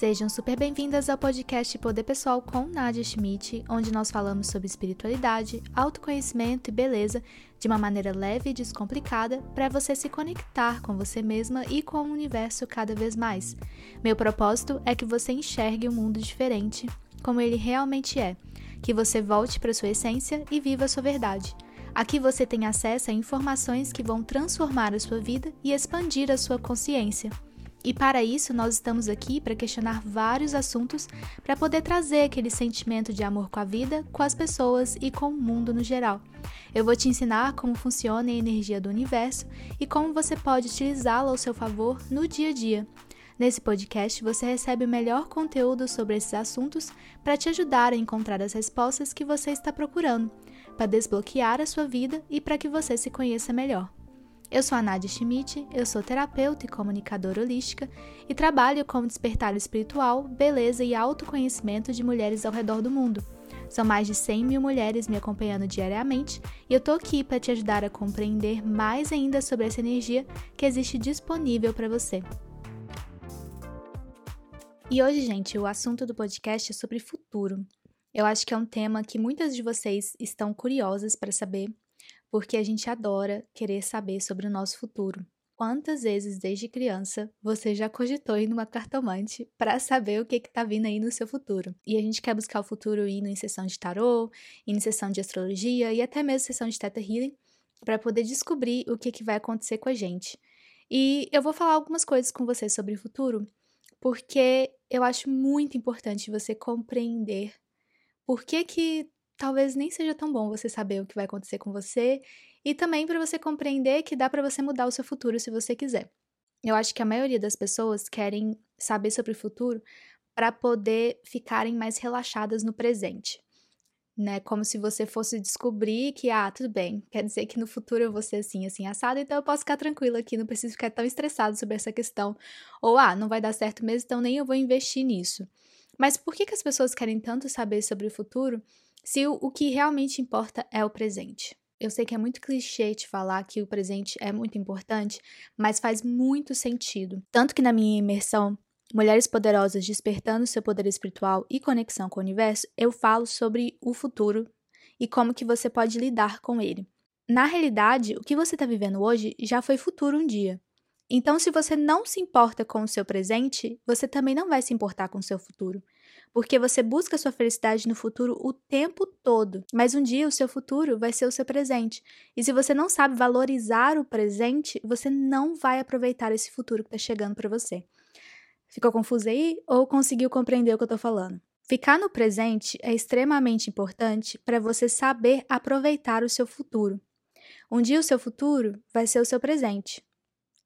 Sejam super bem-vindas ao podcast Poder Pessoal com Nadia Schmidt, onde nós falamos sobre espiritualidade, autoconhecimento e beleza de uma maneira leve e descomplicada para você se conectar com você mesma e com o universo cada vez mais. Meu propósito é que você enxergue o um mundo diferente, como ele realmente é, que você volte para sua essência e viva a sua verdade. Aqui você tem acesso a informações que vão transformar a sua vida e expandir a sua consciência. E para isso, nós estamos aqui para questionar vários assuntos para poder trazer aquele sentimento de amor com a vida, com as pessoas e com o mundo no geral. Eu vou te ensinar como funciona a energia do universo e como você pode utilizá-la ao seu favor no dia a dia. Nesse podcast, você recebe o melhor conteúdo sobre esses assuntos para te ajudar a encontrar as respostas que você está procurando, para desbloquear a sua vida e para que você se conheça melhor. Eu sou a Nadia Schmidt, eu sou terapeuta e comunicadora holística e trabalho com despertar espiritual, beleza e autoconhecimento de mulheres ao redor do mundo. São mais de 100 mil mulheres me acompanhando diariamente e eu tô aqui para te ajudar a compreender mais ainda sobre essa energia que existe disponível para você. E hoje, gente, o assunto do podcast é sobre futuro. Eu acho que é um tema que muitas de vocês estão curiosas para saber porque a gente adora querer saber sobre o nosso futuro. Quantas vezes desde criança você já cogitou ir numa cartomante para saber o que está vindo aí no seu futuro? E a gente quer buscar o futuro indo em sessão de tarô, em sessão de astrologia e até mesmo sessão de Theta Healing para poder descobrir o que, que vai acontecer com a gente. E eu vou falar algumas coisas com você sobre o futuro, porque eu acho muito importante você compreender por que, que talvez nem seja tão bom você saber o que vai acontecer com você e também para você compreender que dá para você mudar o seu futuro se você quiser. Eu acho que a maioria das pessoas querem saber sobre o futuro para poder ficarem mais relaxadas no presente. Né? Como se você fosse descobrir que, ah, tudo bem, quer dizer que no futuro eu vou ser assim, assim, assado, então eu posso ficar tranquila aqui, não preciso ficar tão estressado sobre essa questão. Ou, ah, não vai dar certo mesmo, então nem eu vou investir nisso. Mas por que, que as pessoas querem tanto saber sobre o futuro se o, que realmente importa é o presente. Eu sei que é muito clichê te falar que o presente é muito importante, mas faz muito sentido. Tanto que na minha imersão Mulheres Poderosas Despertando Seu Poder Espiritual e Conexão com o Universo, eu falo sobre o futuro e como que você pode lidar com ele. Na realidade, o que você está vivendo hoje já foi futuro um dia. Então, se você não se importa com o seu presente, você também não vai se importar com o seu futuro porque você busca sua felicidade no futuro o tempo todo, mas um dia o seu futuro vai ser o seu presente. E se você não sabe valorizar o presente, você não vai aproveitar esse futuro que está chegando para você. Ficou confuso aí ou conseguiu compreender o que eu estou falando? Ficar no presente é extremamente importante para você saber aproveitar o seu futuro. Um dia o seu futuro vai ser o seu presente.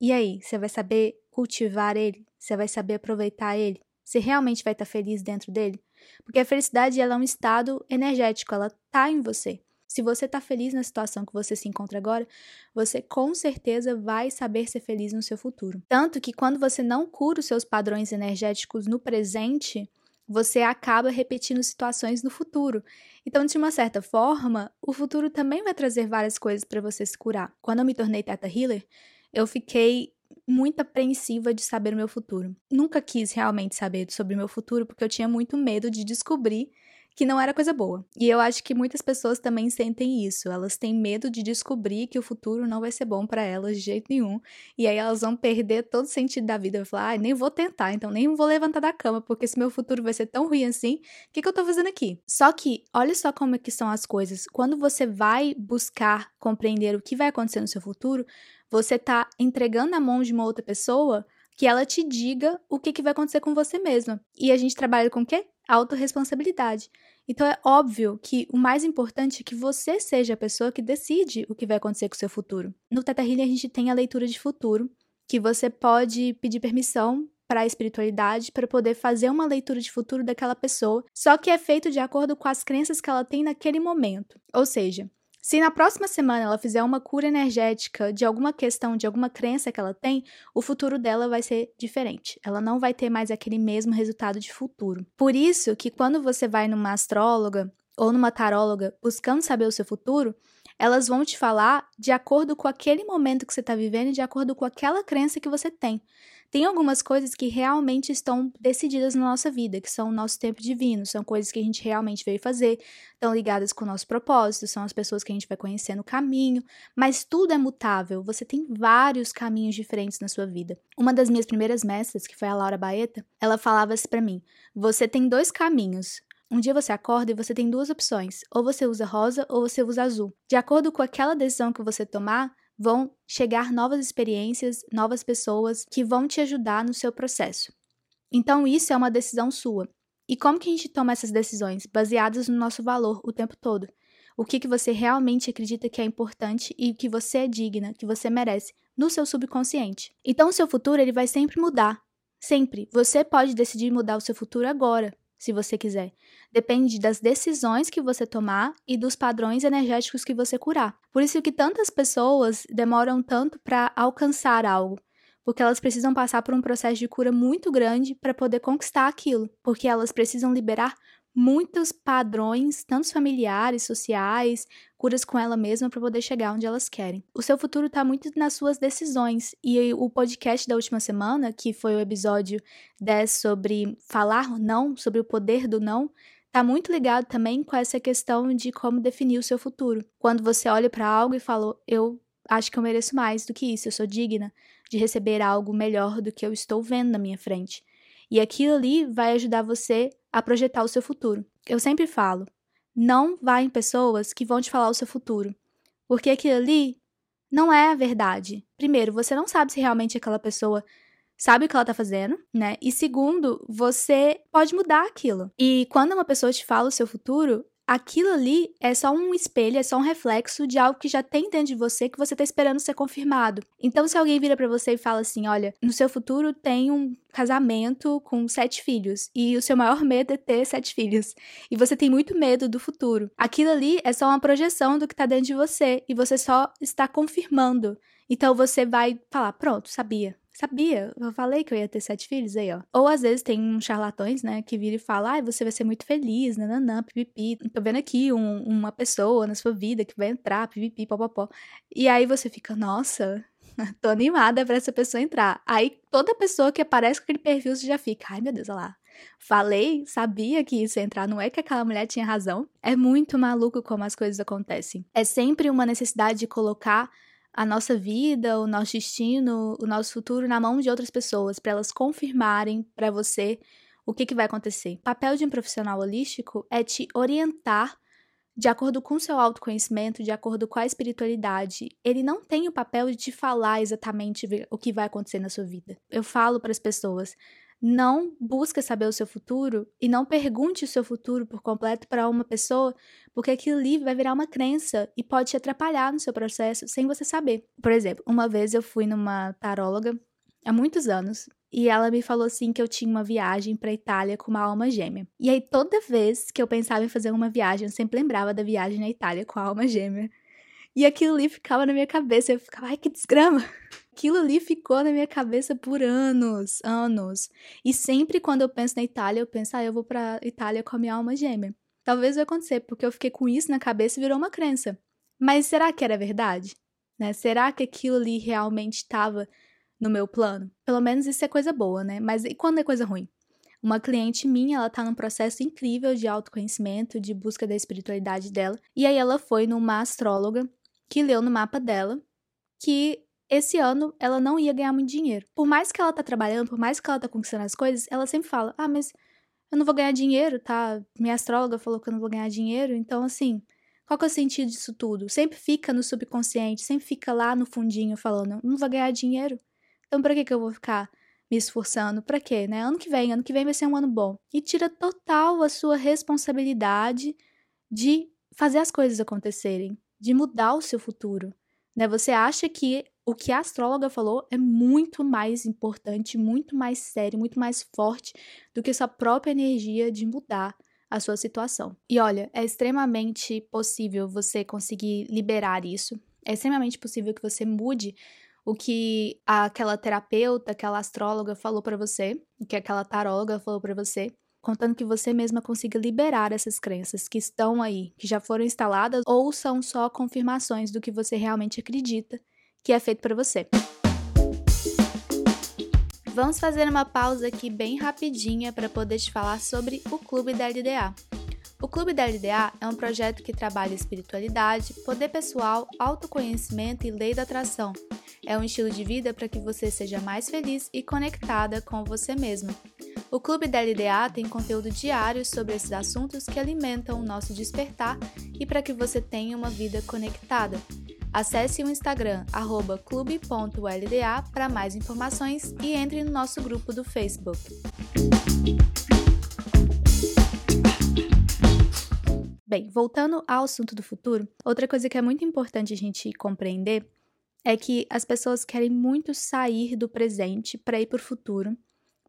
E aí, você vai saber cultivar ele? Você vai saber aproveitar ele? Você realmente vai estar feliz dentro dele? Porque a felicidade ela é um estado energético, ela tá em você. Se você está feliz na situação que você se encontra agora, você com certeza vai saber ser feliz no seu futuro. Tanto que quando você não cura os seus padrões energéticos no presente, você acaba repetindo situações no futuro. Então, de uma certa forma, o futuro também vai trazer várias coisas para você se curar. Quando eu me tornei Teta Healer, eu fiquei muito apreensiva de saber o meu futuro. Nunca quis realmente saber sobre o meu futuro porque eu tinha muito medo de descobrir que não era coisa boa. E eu acho que muitas pessoas também sentem isso. Elas têm medo de descobrir que o futuro não vai ser bom para elas de jeito nenhum. E aí elas vão perder todo o sentido da vida. Vai falar, ah, nem vou tentar, então nem vou levantar da cama, porque se meu futuro vai ser tão ruim assim, o que, que eu tô fazendo aqui? Só que, olha só como é que são as coisas. Quando você vai buscar compreender o que vai acontecer no seu futuro, você está entregando na mão de uma outra pessoa que ela te diga o que, que vai acontecer com você mesma. E a gente trabalha com o quê? Autoresponsabilidade. Então é óbvio que o mais importante é que você seja a pessoa que decide o que vai acontecer com o seu futuro. No Teta Healing a gente tem a leitura de futuro, que você pode pedir permissão para a espiritualidade para poder fazer uma leitura de futuro daquela pessoa, só que é feito de acordo com as crenças que ela tem naquele momento. Ou seja, se na próxima semana ela fizer uma cura energética de alguma questão, de alguma crença que ela tem, o futuro dela vai ser diferente. Ela não vai ter mais aquele mesmo resultado de futuro. Por isso que quando você vai numa astróloga ou numa taróloga buscando saber o seu futuro, elas vão te falar de acordo com aquele momento que você está vivendo e de acordo com aquela crença que você tem. Tem algumas coisas que realmente estão decididas na nossa vida, que são o nosso tempo divino, são coisas que a gente realmente veio fazer, estão ligadas com o nosso propósito, são as pessoas que a gente vai conhecer no caminho, mas tudo é mutável, você tem vários caminhos diferentes na sua vida. Uma das minhas primeiras mestras, que foi a Laura Baeta, ela falava assim para mim: você tem dois caminhos. Um dia você acorda e você tem duas opções: ou você usa rosa ou você usa azul. De acordo com aquela decisão que você tomar, vão chegar novas experiências, novas pessoas que vão te ajudar no seu processo. Então, isso é uma decisão sua. E como que a gente toma essas decisões? Baseadas no nosso valor o tempo todo. O que, que você realmente acredita que é importante e que você é digna, que você merece, no seu subconsciente. Então, o seu futuro ele vai sempre mudar. Sempre. Você pode decidir mudar o seu futuro agora, se você quiser. Depende das decisões que você tomar e dos padrões energéticos que você curar. Por isso que tantas pessoas demoram tanto para alcançar algo, porque elas precisam passar por um processo de cura muito grande para poder conquistar aquilo, porque elas precisam liberar muitos padrões, tanto familiares, sociais, curas com ela mesma para poder chegar onde elas querem. O seu futuro está muito nas suas decisões e o podcast da última semana, que foi o episódio 10 sobre falar não, sobre o poder do não, está muito ligado também com essa questão de como definir o seu futuro. Quando você olha para algo e fala, eu acho que eu mereço mais do que isso, eu sou digna de receber algo melhor do que eu estou vendo na minha frente. E aquilo ali vai ajudar você a projetar o seu futuro. Eu sempre falo, não vá em pessoas que vão te falar o seu futuro, porque aquilo ali não é a verdade. Primeiro, você não sabe se realmente aquela pessoa sabe o que ela tá fazendo, né? E segundo, você pode mudar aquilo. E quando uma pessoa te fala o seu futuro, aquilo ali é só um espelho, é só um reflexo de algo que já tem dentro de você que você tá esperando ser confirmado. Então, se alguém vira para você e fala assim: olha, no seu futuro tem um casamento com sete filhos e o seu maior medo é ter sete filhos e você tem muito medo do futuro, aquilo ali é só uma projeção do que tá dentro de você e você só está confirmando. Então, você vai falar: pronto, sabia. Sabia, eu falei que eu ia ter sete filhos aí, ó. Ou às vezes tem uns charlatões, né, que vira e fala, ai, você vai ser muito feliz, nananã, pipipi. Tô vendo aqui um, uma pessoa na sua vida que vai entrar, pipipi, popopó. E aí você fica, nossa, tô animada pra essa pessoa entrar. Aí toda pessoa que aparece com aquele perfil, você já fica, ai meu Deus, olha lá. Falei, sabia que isso ia entrar, não é que aquela mulher tinha razão. É muito maluco como as coisas acontecem. É sempre uma necessidade de colocar a nossa vida, o nosso destino, o nosso futuro na mão de outras pessoas, para elas confirmarem para você o que, que vai acontecer. O papel de um profissional holístico é te orientar de acordo com seu autoconhecimento, de acordo com a espiritualidade. Ele não tem o papel de te falar exatamente o que vai acontecer na sua vida. Eu falo para as pessoas: não busque saber o seu futuro e não pergunte o seu futuro por completo para uma pessoa, porque aquilo ali vai virar uma crença e pode te atrapalhar no seu processo sem você saber. Por exemplo, uma vez eu fui numa taróloga há muitos anos e ela me falou assim que eu tinha uma viagem para Itália com uma alma gêmea. E aí toda vez que eu pensava em fazer uma viagem, eu sempre lembrava da viagem na Itália com a alma gêmea. E aquilo ali ficava na minha cabeça, eu ficava, ai que desgrama. Aquilo ali ficou na minha cabeça por anos, anos. E sempre quando eu penso na Itália, eu penso, ah, eu vou pra Itália com a minha alma gêmea. Talvez vai acontecer, porque eu fiquei com isso na cabeça e virou uma crença. Mas será que era verdade? Né? Será que aquilo ali realmente estava no meu plano? Pelo menos isso é coisa boa, né? Mas e quando é coisa ruim? Uma cliente minha, ela tá num processo incrível de autoconhecimento, de busca da espiritualidade dela. E aí ela foi numa astróloga que leu no mapa dela que esse ano ela não ia ganhar muito dinheiro. Por mais que ela tá trabalhando, por mais que ela tá conquistando as coisas, ela sempre fala: "Ah, mas eu não vou ganhar dinheiro, tá? Minha astróloga falou que eu não vou ganhar dinheiro, então assim, qual que é o sentido disso tudo? Sempre fica no subconsciente, sempre fica lá no fundinho falando: "Não vou ganhar dinheiro". Então para que que eu vou ficar me esforçando? Para quê, né? Ano que vem, ano que vem vai ser um ano bom. E tira total a sua responsabilidade de fazer as coisas acontecerem, de mudar o seu futuro. Né? Você acha que o que a astróloga falou é muito mais importante, muito mais sério, muito mais forte do que sua própria energia de mudar a sua situação. E olha, é extremamente possível você conseguir liberar isso. É extremamente possível que você mude o que aquela terapeuta, aquela astróloga falou para você, o que aquela taróloga falou para você, contando que você mesma consiga liberar essas crenças que estão aí, que já foram instaladas ou são só confirmações do que você realmente acredita que é feito para você. Vamos fazer uma pausa aqui bem rapidinha para poder te falar sobre o Clube da LDA. O Clube da LDA é um projeto que trabalha espiritualidade, poder pessoal, autoconhecimento e lei da atração. É um estilo de vida para que você seja mais feliz e conectada com você mesma. O Clube da LDA tem conteúdo diário sobre esses assuntos que alimentam o nosso despertar e para que você tenha uma vida conectada. Acesse o Instagram clube.lda para mais informações e entre no nosso grupo do Facebook. Bem, voltando ao assunto do futuro, outra coisa que é muito importante a gente compreender é que as pessoas querem muito sair do presente para ir para o futuro,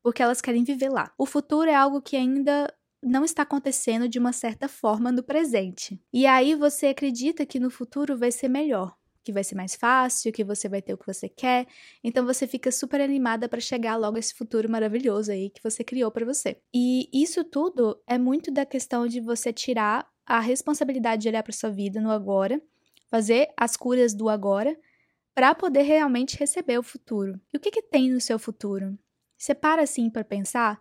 porque elas querem viver lá. O futuro é algo que ainda não está acontecendo de uma certa forma no presente. E aí você acredita que no futuro vai ser melhor, que vai ser mais fácil, que você vai ter o que você quer. Então você fica super animada para chegar logo a esse futuro maravilhoso aí que você criou para você. E isso tudo é muito da questão de você tirar a responsabilidade de olhar para sua vida no agora, fazer as curas do agora para poder realmente receber o futuro. E o que, que tem no seu futuro? Você para assim para pensar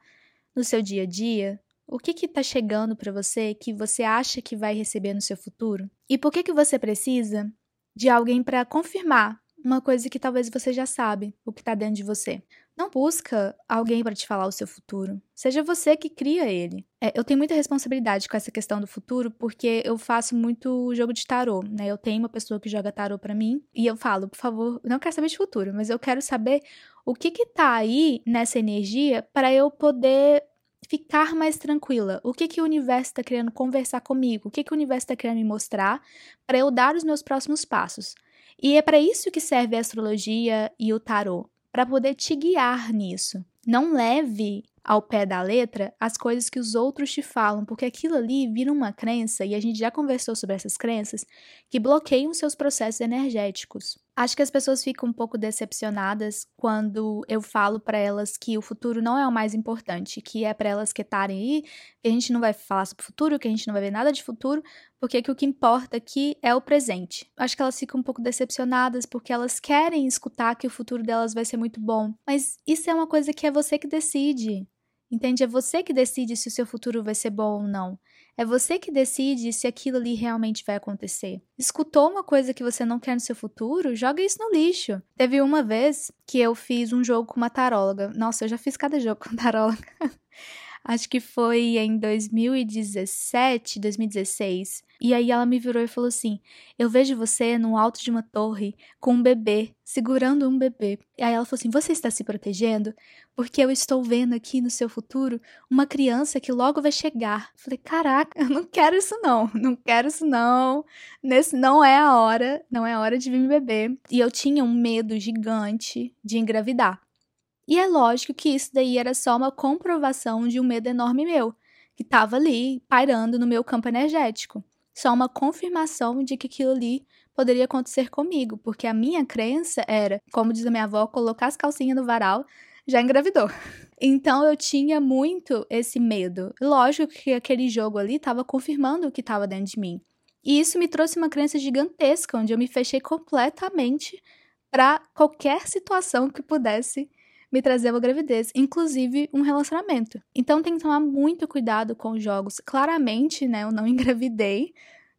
no seu dia a dia, o que está chegando para você que você acha que vai receber no seu futuro? E por que, que você precisa de alguém para confirmar uma coisa que talvez você já sabe, o que está dentro de você? Não busca alguém para te falar o seu futuro. Seja você que cria ele. É, eu tenho muita responsabilidade com essa questão do futuro porque eu faço muito jogo de tarô, né? Eu tenho uma pessoa que joga tarô para mim e eu falo, por favor, não quero saber de futuro, mas eu quero saber o que que tá aí nessa energia para eu poder ficar mais tranquila. O que que o universo está querendo conversar comigo? O que que o universo está querendo me mostrar para eu dar os meus próximos passos? E é para isso que serve a astrologia e o tarô, para poder te guiar nisso. Não leve ao pé da letra as coisas que os outros te falam, porque aquilo ali vira uma crença, e a gente já conversou sobre essas crenças, que bloqueiam seus processos energéticos. Acho que as pessoas ficam um pouco decepcionadas quando eu falo para elas que o futuro não é o mais importante, que é para elas quietarem aí, que a gente não vai falar sobre o futuro, que a gente não vai ver nada de futuro, porque que o que importa aqui é o presente. Acho que elas ficam um pouco decepcionadas porque elas querem escutar que o futuro delas vai ser muito bom, mas isso é uma coisa que é você que decide. Entende? É você que decide se o seu futuro vai ser bom ou não. É você que decide se aquilo ali realmente vai acontecer. Escutou uma coisa que você não quer no seu futuro? Joga isso no lixo. Teve uma vez que eu fiz um jogo com uma taróloga. Nossa, eu já fiz cada jogo com taróloga. Acho que foi em 2017, 2016. E aí ela me virou e falou assim: Eu vejo você no alto de uma torre com um bebê, segurando um bebê. E aí ela falou assim: Você está se protegendo? Porque eu estou vendo aqui no seu futuro uma criança que logo vai chegar. Eu falei: Caraca, eu não quero isso não, não quero isso não. Nesse não é a hora, não é a hora de vir me beber. E eu tinha um medo gigante de engravidar. E é lógico que isso daí era só uma comprovação de um medo enorme meu, que estava ali pairando no meu campo energético só uma confirmação de que aquilo ali poderia acontecer comigo, porque a minha crença era, como diz a minha avó, colocar as calcinhas no varal já engravidou. Então eu tinha muito esse medo. Lógico que aquele jogo ali estava confirmando o que estava dentro de mim. E isso me trouxe uma crença gigantesca, onde eu me fechei completamente para qualquer situação que pudesse me trazer uma gravidez, inclusive um relacionamento. Então tem que tomar muito cuidado com os jogos. Claramente, né, eu não engravidei.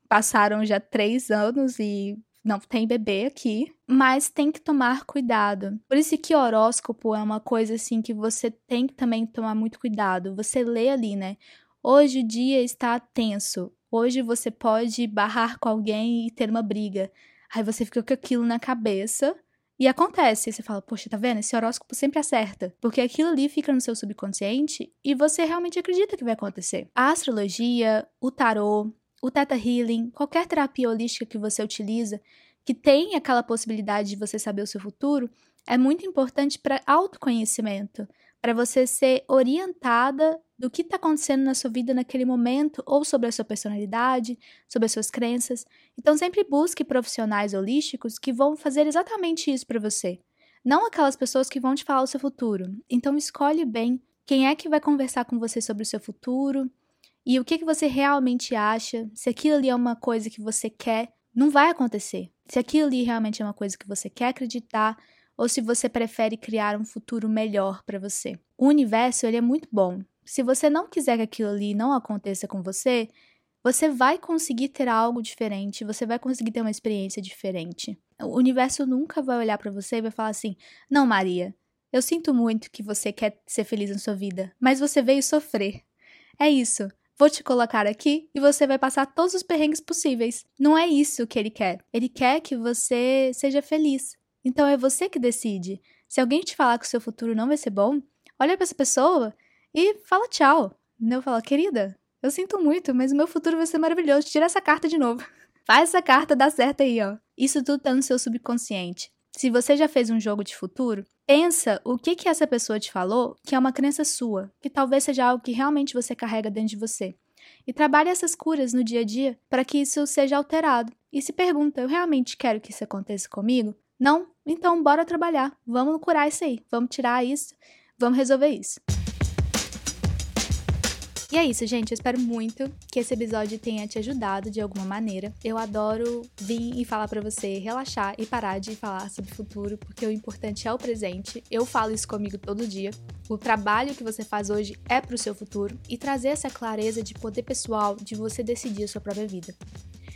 Passaram já três anos e não tem bebê aqui, mas tem que tomar cuidado. Por isso que horóscopo é uma coisa assim que você tem que também tomar muito cuidado. Você lê ali, né? Hoje o dia está tenso. Hoje você pode barrar com alguém e ter uma briga. Aí você fica com aquilo na cabeça e acontece, você fala, poxa, tá vendo? Esse horóscopo sempre acerta. Porque aquilo ali fica no seu subconsciente e você realmente acredita que vai acontecer. A astrologia, o tarô, o Theta Healing, qualquer terapia holística que você utiliza, que tem aquela possibilidade de você saber o seu futuro, é muito importante para autoconhecimento, para você ser orientada do que está acontecendo na sua vida naquele momento, ou sobre a sua personalidade, sobre as suas crenças. Então, sempre busque profissionais holísticos que vão fazer exatamente isso para você. Não aquelas pessoas que vão te falar o seu futuro. Então, escolhe bem quem é que vai conversar com você sobre o seu futuro e o que, que você realmente acha. Se aquilo ali é uma coisa que você quer, não vai acontecer. Se aquilo ali realmente é uma coisa que você quer acreditar, ou se você prefere criar um futuro melhor para você. O universo ele é muito bom. Se você não quiser que aquilo ali não aconteça com você, você vai conseguir ter algo diferente, você vai conseguir ter uma experiência diferente. O universo nunca vai olhar para você e vai falar assim: "Não, Maria, eu sinto muito que você quer ser feliz na sua vida, mas você veio sofrer. É isso. Vou te colocar aqui e você vai passar todos os perrengues possíveis. Não é isso que ele quer. Ele quer que você seja feliz. Então é você que decide. Se alguém te falar que o seu futuro não vai ser bom, olha para essa pessoa e fala tchau. Não fala, querida, eu sinto muito, mas o meu futuro vai ser maravilhoso. Tira essa carta de novo. Faz essa carta dar certo aí, ó. Isso tudo tá no seu subconsciente. Se você já fez um jogo de futuro, pensa o que que essa pessoa te falou que é uma crença sua, que talvez seja algo que realmente você carrega dentro de você. E trabalhe essas curas no dia a dia para que isso seja alterado. E se pergunta, eu realmente quero que isso aconteça comigo? Não? Então bora trabalhar. Vamos curar isso aí. Vamos tirar isso. Vamos resolver isso. E é isso, gente. Eu espero muito que esse episódio tenha te ajudado de alguma maneira. Eu adoro vir e falar para você relaxar e parar de falar sobre o futuro, porque o importante é o presente. Eu falo isso comigo todo dia. O trabalho que você faz hoje é pro seu futuro e trazer essa clareza de poder pessoal de você decidir a sua própria vida.